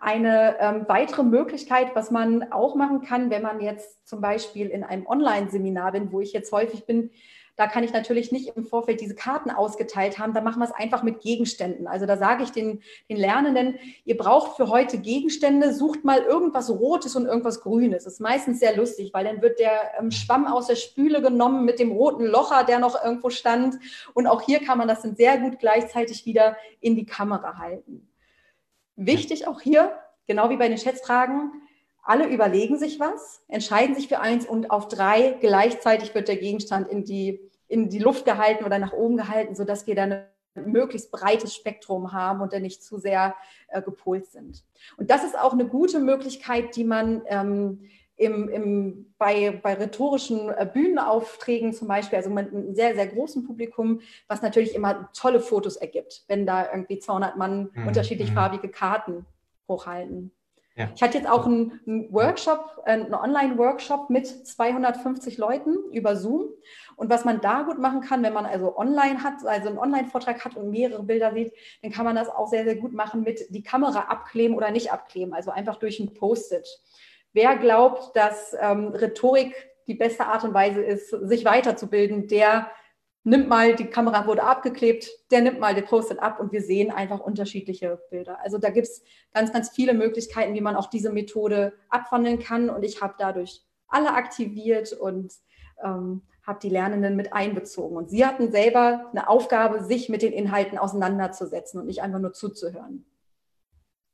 Eine ähm, weitere Möglichkeit, was man auch machen kann, wenn man jetzt zum Beispiel in einem Online-Seminar bin, wo ich jetzt häufig bin, da kann ich natürlich nicht im Vorfeld diese Karten ausgeteilt haben. Da machen wir es einfach mit Gegenständen. Also da sage ich den, den Lernenden, ihr braucht für heute Gegenstände, sucht mal irgendwas Rotes und irgendwas Grünes. Das ist meistens sehr lustig, weil dann wird der ähm, Schwamm aus der Spüle genommen mit dem roten Locher, der noch irgendwo stand. Und auch hier kann man das dann sehr gut gleichzeitig wieder in die Kamera halten. Wichtig auch hier, genau wie bei den Schätzfragen, alle überlegen sich was, entscheiden sich für eins und auf drei gleichzeitig wird der Gegenstand in die, in die Luft gehalten oder nach oben gehalten, sodass wir dann ein möglichst breites Spektrum haben und dann nicht zu sehr äh, gepolt sind. Und das ist auch eine gute Möglichkeit, die man ähm, im, im, bei, bei rhetorischen äh, Bühnenaufträgen zum Beispiel, also mit einem sehr, sehr großen Publikum, was natürlich immer tolle Fotos ergibt, wenn da irgendwie 200 Mann mhm. unterschiedlich mhm. farbige Karten hochhalten. Ja. Ich hatte jetzt auch einen, Workshop, äh, einen Online-Workshop mit 250 Leuten über Zoom. Und was man da gut machen kann, wenn man also online hat, also einen Online-Vortrag hat und mehrere Bilder sieht, dann kann man das auch sehr, sehr gut machen mit die Kamera abkleben oder nicht abkleben, also einfach durch ein Post-it. Wer glaubt, dass ähm, Rhetorik die beste Art und Weise ist, sich weiterzubilden, der nimmt mal, die Kamera wurde abgeklebt, der nimmt mal den Post-it ab und wir sehen einfach unterschiedliche Bilder. Also da gibt es ganz, ganz viele Möglichkeiten, wie man auch diese Methode abwandeln kann. Und ich habe dadurch alle aktiviert und ähm, habe die Lernenden mit einbezogen. Und sie hatten selber eine Aufgabe, sich mit den Inhalten auseinanderzusetzen und nicht einfach nur zuzuhören.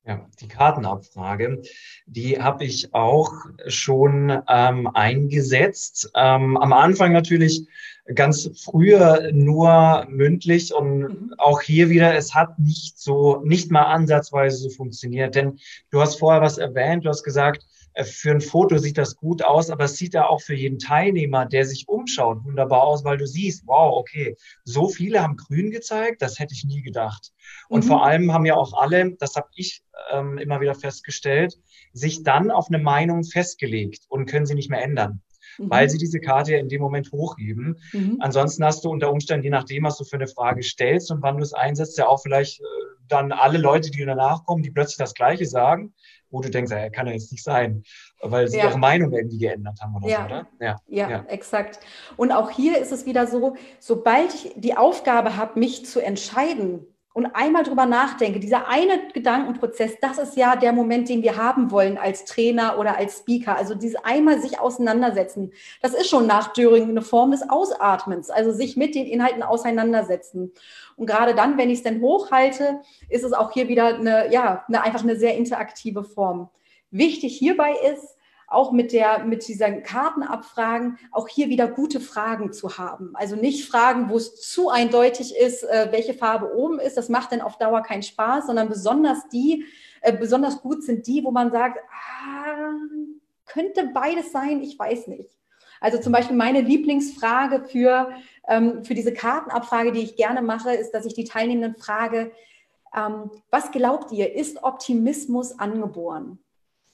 Ja, die Kartenabfrage, die habe ich auch schon ähm, eingesetzt. Ähm, am Anfang natürlich ganz früher nur mündlich und mhm. auch hier wieder, es hat nicht so, nicht mal ansatzweise so funktioniert. Denn du hast vorher was erwähnt, du hast gesagt, für ein Foto sieht das gut aus, aber es sieht ja auch für jeden Teilnehmer, der sich umschaut, wunderbar aus, weil du siehst, wow, okay, so viele haben grün gezeigt, das hätte ich nie gedacht. Und mhm. vor allem haben ja auch alle, das habe ich ähm, immer wieder festgestellt, sich dann auf eine Meinung festgelegt und können sie nicht mehr ändern. Mhm. Weil sie diese Karte ja in dem Moment hochheben. Mhm. Ansonsten hast du unter Umständen, je nachdem, was du für eine Frage stellst und wann du es einsetzt, ja auch vielleicht äh, dann alle Leute, die danach kommen, die plötzlich das Gleiche sagen wo du denkst, ja, kann ja jetzt nicht sein, weil sie ja. ihre Meinung irgendwie geändert haben oder ja. so, oder? Ja. ja, ja, exakt. Und auch hier ist es wieder so, sobald ich die Aufgabe habe, mich zu entscheiden, und einmal drüber nachdenke, dieser eine Gedankenprozess, das ist ja der Moment, den wir haben wollen als Trainer oder als Speaker. Also dieses einmal sich auseinandersetzen, das ist schon nach Döring eine Form des Ausatmens, also sich mit den Inhalten auseinandersetzen. Und gerade dann, wenn ich es denn hochhalte, ist es auch hier wieder eine, ja, eine, einfach eine sehr interaktive Form. Wichtig hierbei ist, auch mit, der, mit diesen Kartenabfragen auch hier wieder gute Fragen zu haben. Also nicht Fragen, wo es zu eindeutig ist, äh, welche Farbe oben ist. Das macht dann auf Dauer keinen Spaß, sondern besonders die, äh, besonders gut sind die, wo man sagt, ah, könnte beides sein, ich weiß nicht. Also zum Beispiel meine Lieblingsfrage für, ähm, für diese Kartenabfrage, die ich gerne mache, ist, dass ich die Teilnehmenden frage, ähm, was glaubt ihr, ist Optimismus angeboren?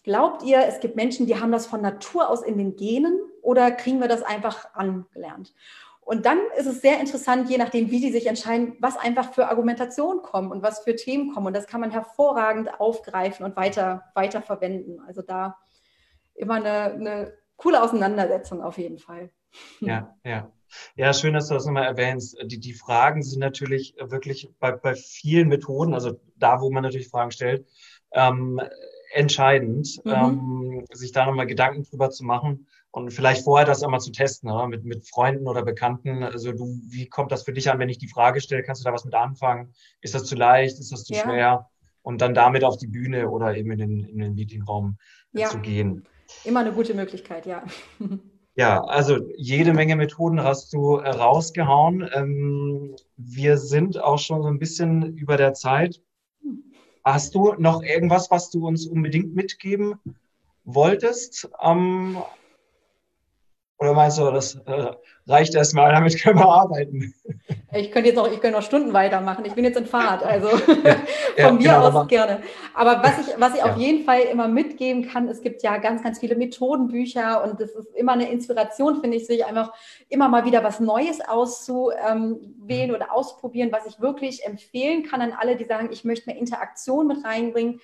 Glaubt ihr, es gibt Menschen, die haben das von Natur aus in den Genen oder kriegen wir das einfach angelernt? Und dann ist es sehr interessant, je nachdem, wie die sich entscheiden, was einfach für Argumentationen kommen und was für Themen kommen. Und das kann man hervorragend aufgreifen und weiter, weiter verwenden. Also da immer eine, eine coole Auseinandersetzung auf jeden Fall. Ja, ja. Ja, schön, dass du das nochmal erwähnst. Die, die Fragen sind natürlich wirklich bei, bei vielen Methoden, also da, wo man natürlich Fragen stellt, ähm, entscheidend, mhm. ähm, sich da nochmal Gedanken drüber zu machen und vielleicht vorher das einmal zu testen, oder? Mit, mit Freunden oder Bekannten. Also du, wie kommt das für dich an, wenn ich die Frage stelle, kannst du da was mit anfangen? Ist das zu leicht? Ist das zu ja. schwer? Und dann damit auf die Bühne oder eben in den, in den Meetingraum ja. zu gehen. Immer eine gute Möglichkeit, ja. <laughs> Ja, also jede Menge Methoden hast du äh, rausgehauen. Ähm, wir sind auch schon so ein bisschen über der Zeit. Hast du noch irgendwas, was du uns unbedingt mitgeben wolltest? Ähm, oder meinst du, das äh, reicht erstmal, damit können wir arbeiten? Ich könnte jetzt noch, ich könnte noch Stunden weitermachen. Ich bin jetzt in Fahrt, also <laughs> ja, ja, <laughs> von mir genau, aus aber, gerne. Aber was ich, was ich ja. auf jeden Fall immer mitgeben kann, es gibt ja ganz, ganz viele Methodenbücher und es ist immer eine Inspiration, finde ich, sich einfach immer mal wieder was Neues auszuwählen mhm. oder ausprobieren, was ich wirklich empfehlen kann an alle, die sagen, ich möchte mehr Interaktion mit reinbringen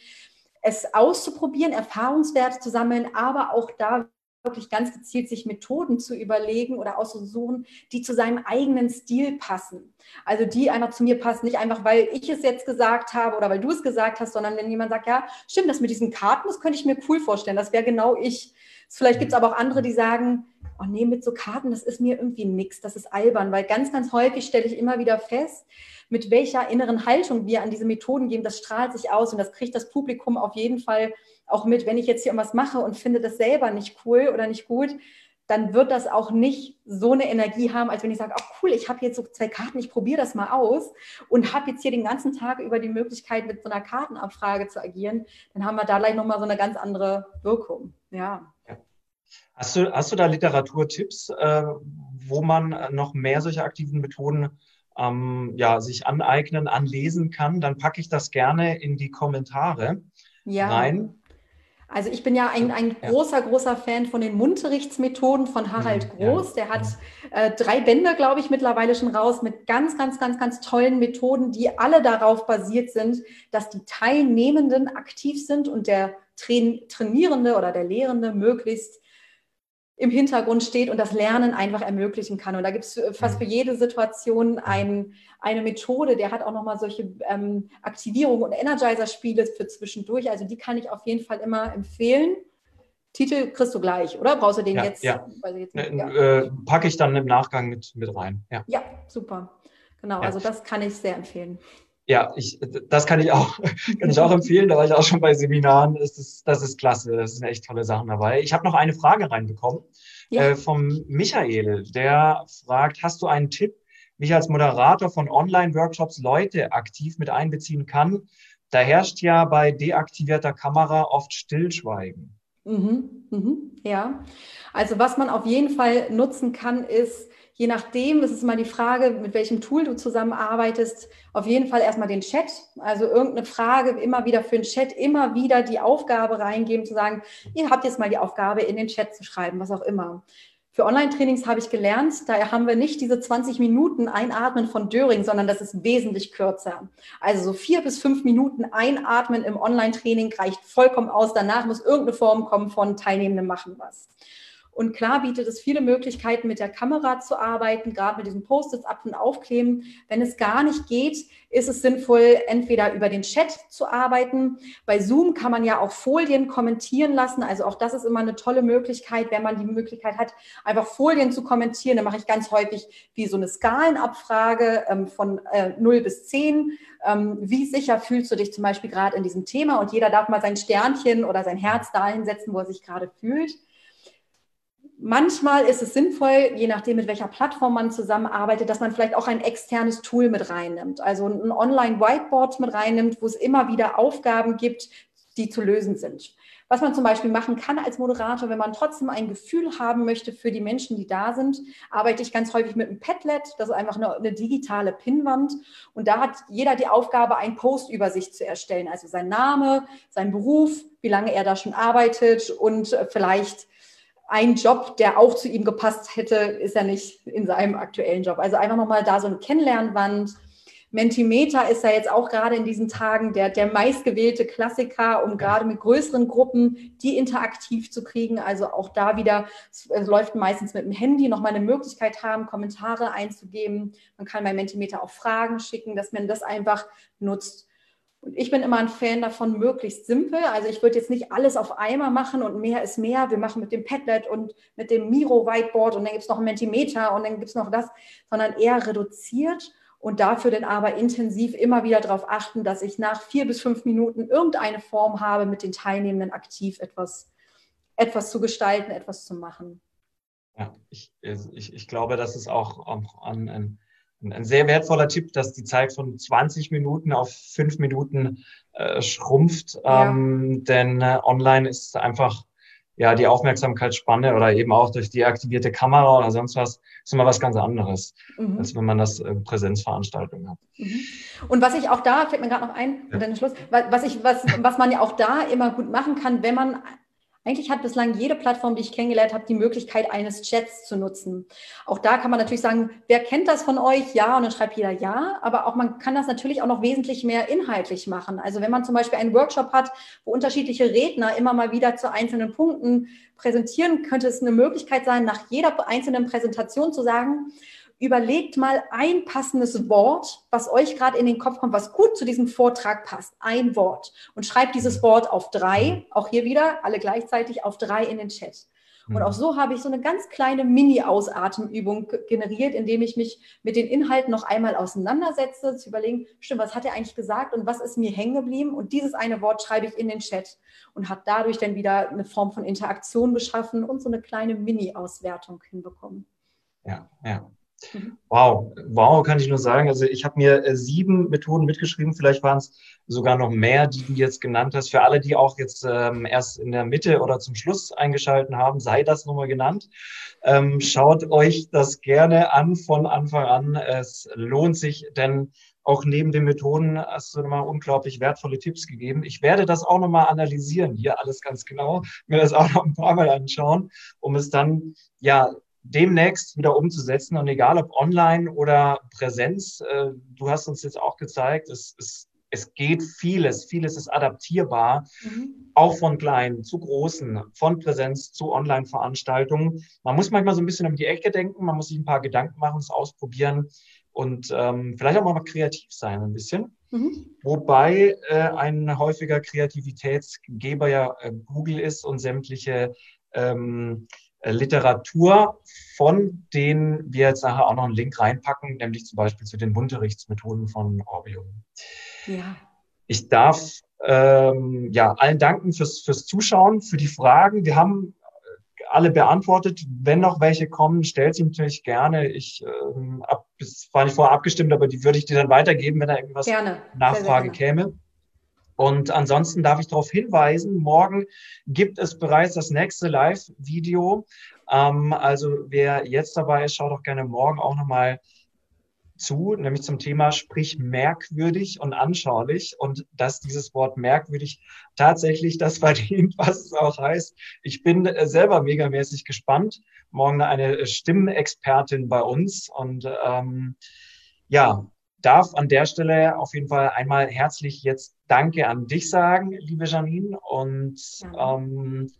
es auszuprobieren, Erfahrungswerte zu sammeln, aber auch da wirklich ganz gezielt sich Methoden zu überlegen oder auszusuchen, die zu seinem eigenen Stil passen. Also die einfach zu mir passen, nicht einfach, weil ich es jetzt gesagt habe oder weil du es gesagt hast, sondern wenn jemand sagt, ja, stimmt, das mit diesen Karten, das könnte ich mir cool vorstellen, das wäre genau ich. Vielleicht gibt es aber auch andere, die sagen, oh nee, mit so Karten, das ist mir irgendwie nichts, das ist albern, weil ganz, ganz häufig stelle ich immer wieder fest, mit welcher inneren Haltung wir an diese Methoden geben, das strahlt sich aus und das kriegt das Publikum auf jeden Fall auch mit, wenn ich jetzt hier irgendwas mache und finde das selber nicht cool oder nicht gut, dann wird das auch nicht so eine Energie haben, als wenn ich sage, ach cool, ich habe jetzt so zwei Karten, ich probiere das mal aus und habe jetzt hier den ganzen Tag über die Möglichkeit, mit so einer Kartenabfrage zu agieren, dann haben wir da gleich nochmal so eine ganz andere Wirkung. Ja. Hast du, hast du da Literaturtipps, äh, wo man noch mehr solche aktiven Methoden ähm, ja, sich aneignen, anlesen kann? Dann packe ich das gerne in die Kommentare ja. rein. Also ich bin ja ein, ein großer, großer Fan von den Munterichtsmethoden von Harald mhm, Groß. Der hat äh, drei Bände, glaube ich, mittlerweile schon raus mit ganz, ganz, ganz, ganz tollen Methoden, die alle darauf basiert sind, dass die Teilnehmenden aktiv sind und der Trainierende oder der Lehrende möglichst im Hintergrund steht und das Lernen einfach ermöglichen kann. Und da gibt es fast für jede Situation ein, eine Methode. Der hat auch nochmal solche ähm, Aktivierung und Energizer-Spiele für zwischendurch. Also die kann ich auf jeden Fall immer empfehlen. Titel kriegst du gleich, oder? Brauchst du den ja, jetzt? Ja, jetzt nicht, ja. Äh, packe ich dann im Nachgang mit, mit rein. Ja, ja super. Genau, also das kann ich sehr empfehlen. Ja, ich, das kann ich auch, <laughs> kann ich auch empfehlen. Da war ich auch schon bei Seminaren. Das ist, das ist klasse. Das sind echt tolle Sachen dabei. Ich habe noch eine Frage reinbekommen ja. äh, vom Michael. Der fragt, hast du einen Tipp, wie ich als Moderator von Online-Workshops Leute aktiv mit einbeziehen kann? Da herrscht ja bei deaktivierter Kamera oft Stillschweigen. Mhm, mhm, ja, also was man auf jeden Fall nutzen kann, ist je nachdem, das ist mal die Frage, mit welchem Tool du zusammenarbeitest, auf jeden Fall erstmal den Chat, also irgendeine Frage immer wieder für den Chat, immer wieder die Aufgabe reingeben, zu sagen, ihr habt jetzt mal die Aufgabe, in den Chat zu schreiben, was auch immer. Für Online-Trainings habe ich gelernt, da haben wir nicht diese 20 Minuten Einatmen von Döring, sondern das ist wesentlich kürzer. Also so vier bis fünf Minuten Einatmen im Online-Training reicht vollkommen aus. Danach muss irgendeine Form kommen von Teilnehmenden machen was. Und klar bietet es viele Möglichkeiten, mit der Kamera zu arbeiten, gerade mit diesen Post-its ab und aufkleben. Wenn es gar nicht geht, ist es sinnvoll, entweder über den Chat zu arbeiten. Bei Zoom kann man ja auch Folien kommentieren lassen. Also auch das ist immer eine tolle Möglichkeit, wenn man die Möglichkeit hat, einfach Folien zu kommentieren. Dann mache ich ganz häufig wie so eine Skalenabfrage ähm, von äh, 0 bis 10. Ähm, wie sicher fühlst du dich zum Beispiel gerade in diesem Thema? Und jeder darf mal sein Sternchen oder sein Herz dahin setzen, wo er sich gerade fühlt. Manchmal ist es sinnvoll, je nachdem, mit welcher Plattform man zusammenarbeitet, dass man vielleicht auch ein externes Tool mit reinnimmt, also ein Online-Whiteboard mit reinnimmt, wo es immer wieder Aufgaben gibt, die zu lösen sind. Was man zum Beispiel machen kann als Moderator, wenn man trotzdem ein Gefühl haben möchte für die Menschen, die da sind, arbeite ich ganz häufig mit einem Padlet. Das ist einfach eine, eine digitale Pinnwand. Und da hat jeder die Aufgabe, einen Post über sich zu erstellen. Also sein Name, sein Beruf, wie lange er da schon arbeitet und vielleicht ein Job, der auch zu ihm gepasst hätte, ist er nicht in seinem aktuellen Job. Also einfach nochmal da so eine Kennenlernwand. Mentimeter ist ja jetzt auch gerade in diesen Tagen der, der meistgewählte Klassiker, um gerade mit größeren Gruppen die interaktiv zu kriegen. Also auch da wieder, es läuft meistens mit dem Handy, nochmal eine Möglichkeit haben, Kommentare einzugeben. Man kann bei Mentimeter auch Fragen schicken, dass man das einfach nutzt. Und ich bin immer ein Fan davon, möglichst simpel. Also ich würde jetzt nicht alles auf einmal machen und mehr ist mehr. Wir machen mit dem Padlet und mit dem Miro Whiteboard und dann gibt es noch ein Mentimeter und dann gibt es noch das, sondern eher reduziert und dafür dann aber intensiv immer wieder darauf achten, dass ich nach vier bis fünf Minuten irgendeine Form habe, mit den Teilnehmenden aktiv etwas, etwas zu gestalten, etwas zu machen. Ja, ich, ich, ich glaube, das ist auch, auch an, an ein sehr wertvoller Tipp, dass die Zeit von 20 Minuten auf fünf Minuten äh, schrumpft. Ja. Ähm, denn äh, online ist einfach ja die Aufmerksamkeitsspanne oder eben auch durch die aktivierte Kamera oder sonst was ist immer was ganz anderes, mhm. als wenn man das äh, Präsenzveranstaltungen hat. Mhm. Und was ich auch da, fällt mir gerade noch ein, ja. dann Schluss, was ich, was, was man ja auch da immer gut machen kann, wenn man Eigentlich hat bislang jede Plattform, die ich kennengelernt habe, die Möglichkeit eines Chats zu nutzen. Auch da kann man natürlich sagen, wer kennt das von euch? Ja, und dann schreibt jeder ja. Aber auch man kann das natürlich auch noch wesentlich mehr inhaltlich machen. Also wenn man zum Beispiel einen Workshop hat, wo unterschiedliche Redner immer mal wieder zu einzelnen Punkten präsentieren, könnte es eine Möglichkeit sein, nach jeder einzelnen Präsentation zu sagen, überlegt mal ein passendes Wort, was euch gerade in den Kopf kommt, was gut zu diesem Vortrag passt. Ein Wort. Und schreibt dieses Wort auf drei, auch hier wieder, alle gleichzeitig auf drei in den Chat. Und auch so habe ich so eine ganz kleine Mini-Ausatemübung generiert, indem ich mich mit den Inhalten noch einmal auseinandersetze, zu überlegen, stimmt, was hat er eigentlich gesagt und was ist mir hängen geblieben? Und dieses eine Wort schreibe ich in den Chat und habe dadurch dann wieder eine Form von Interaktion geschaffen und so eine kleine Mini-Auswertung hinbekommen. Ja, ja. Mhm. Wow, wow, kann ich nur sagen. Also ich habe mir äh, sieben Methoden mitgeschrieben, vielleicht waren es sogar noch mehr, die du jetzt genannt hast. Für alle, die auch jetzt ähm, erst in der Mitte oder zum Schluss eingeschalten haben, sei das nochmal genannt. Ähm, schaut euch das gerne an von Anfang an. Es lohnt sich, denn auch neben den Methoden hast du nochmal unglaublich wertvolle Tipps gegeben. Ich werde das auch nochmal analysieren, hier alles ganz genau, mir das auch noch ein paar Mal anschauen, um es dann ja demnächst wieder umzusetzen. Und egal ob online oder Präsenz, äh, du hast uns jetzt auch gezeigt, es, es, es geht vieles, vieles ist adaptierbar, mhm. auch von kleinen zu großen, von Präsenz zu Online-Veranstaltungen. Man muss manchmal so ein bisschen um die Ecke denken, man muss sich ein paar Gedanken machen, es ausprobieren und ähm, vielleicht auch mal kreativ sein ein bisschen. Mhm. Wobei äh, ein häufiger Kreativitätsgeber ja äh, Google ist und sämtliche ähm, äh, Literatur, von denen wir jetzt nachher auch noch einen Link reinpacken, nämlich zum Beispiel zu den Unterrichtsmethoden von Orbium. Ja. Ich darf ähm, ja, allen danken fürs, fürs Zuschauen, für die Fragen. Wir haben äh, alle beantwortet. Wenn noch welche kommen, stellt sie natürlich gerne. Ich ähm, ab, das war nicht vorher abgestimmt, aber die würde ich dir dann weitergeben, wenn da irgendwas gerne. Nachfrage sehr, sehr käme. Und ansonsten darf ich darauf hinweisen, morgen gibt es bereits das nächste Live-Video. Ähm, also wer jetzt dabei ist, schaut doch gerne morgen auch nochmal zu, nämlich zum Thema sprich merkwürdig und anschaulich und dass dieses Wort merkwürdig tatsächlich das <laughs> verdient, was es auch heißt. Ich bin äh, selber megamäßig gespannt. Morgen eine Stimmenexpertin bei uns und ähm, ja, darf an der Stelle auf jeden Fall einmal herzlich jetzt Danke an dich sagen, liebe Janine. Und ähm,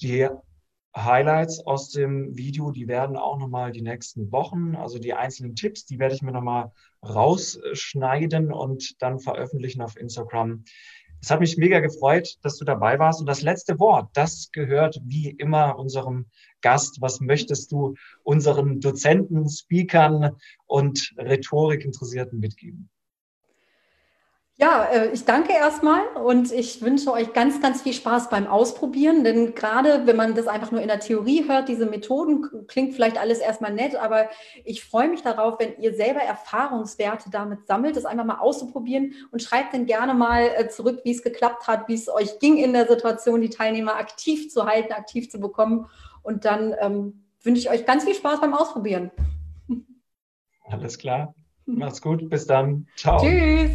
die Highlights aus dem Video, die werden auch nochmal die nächsten Wochen, also die einzelnen Tipps, die werde ich mir nochmal rausschneiden und dann veröffentlichen auf Instagram. Es hat mich mega gefreut, dass du dabei warst. Und das letzte Wort, das gehört wie immer unserem Gast. Was möchtest du unseren Dozenten, Speakern und Rhetorikinteressierten mitgeben? Ja, äh, ich danke erstmal und ich wünsche euch ganz, ganz viel Spaß beim Ausprobieren, denn gerade wenn man das einfach nur in der Theorie hört, diese Methoden, klingt vielleicht alles erstmal nett, aber ich freue mich darauf, wenn ihr selber Erfahrungswerte damit sammelt, das einfach mal auszuprobieren und schreibt dann gerne mal äh, zurück, wie es geklappt hat, wie es euch ging in der Situation, die Teilnehmer aktiv zu halten, aktiv zu bekommen und dann ähm, wünsche ich euch ganz viel Spaß beim Ausprobieren. Alles klar. Macht's gut. Bis dann. Ciao. Tschüss.